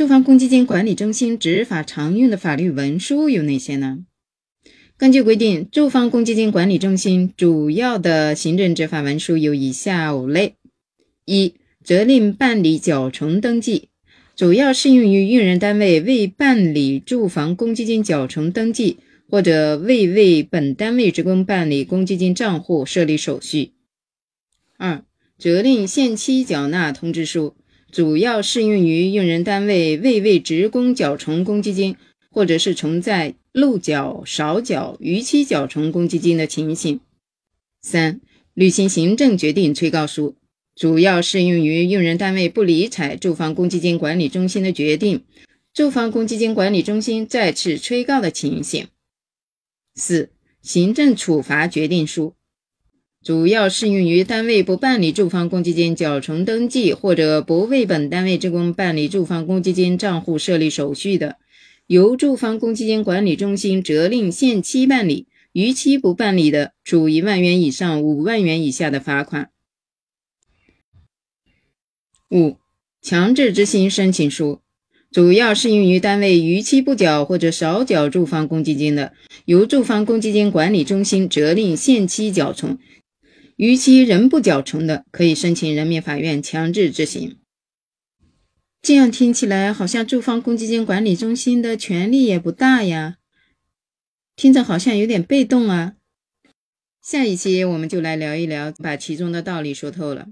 住房公积金管理中心执法常用的法律文书有哪些呢？根据规定，住房公积金管理中心主要的行政执法文书有以下五类：一、责令办理缴存登记，主要适用于用人单位未办理住房公积金缴存登记，或者未为本单位职工办理公积金账户设立手续；二、责令限期缴纳通知书，主要适用于用人单位未为职工缴存公积金，或者是存在。漏缴、少缴、逾期缴存公积金的情形。三、履行行政决定催告书，主要适用于用人单位不理睬住房公积金管理中心的决定，住房公积金管理中心再次催告的情形。四、行政处罚决定书，主要适用于单位不办理住房公积金缴存登记，或者不为本单位职工办理住房公积金账户设立手续的。由住房公积金管理中心责令限期办理，逾期不办理的，处一万元以上五万元以下的罚款。五、强制执行申请书，主要适用于单位逾期不缴或者少缴住房公积金的，由住房公积金管理中心责令限期缴存，逾期仍不缴存的，可以申请人民法院强制执行。这样听起来好像住房公积金管理中心的权力也不大呀，听着好像有点被动啊。下一期我们就来聊一聊，把其中的道理说透了。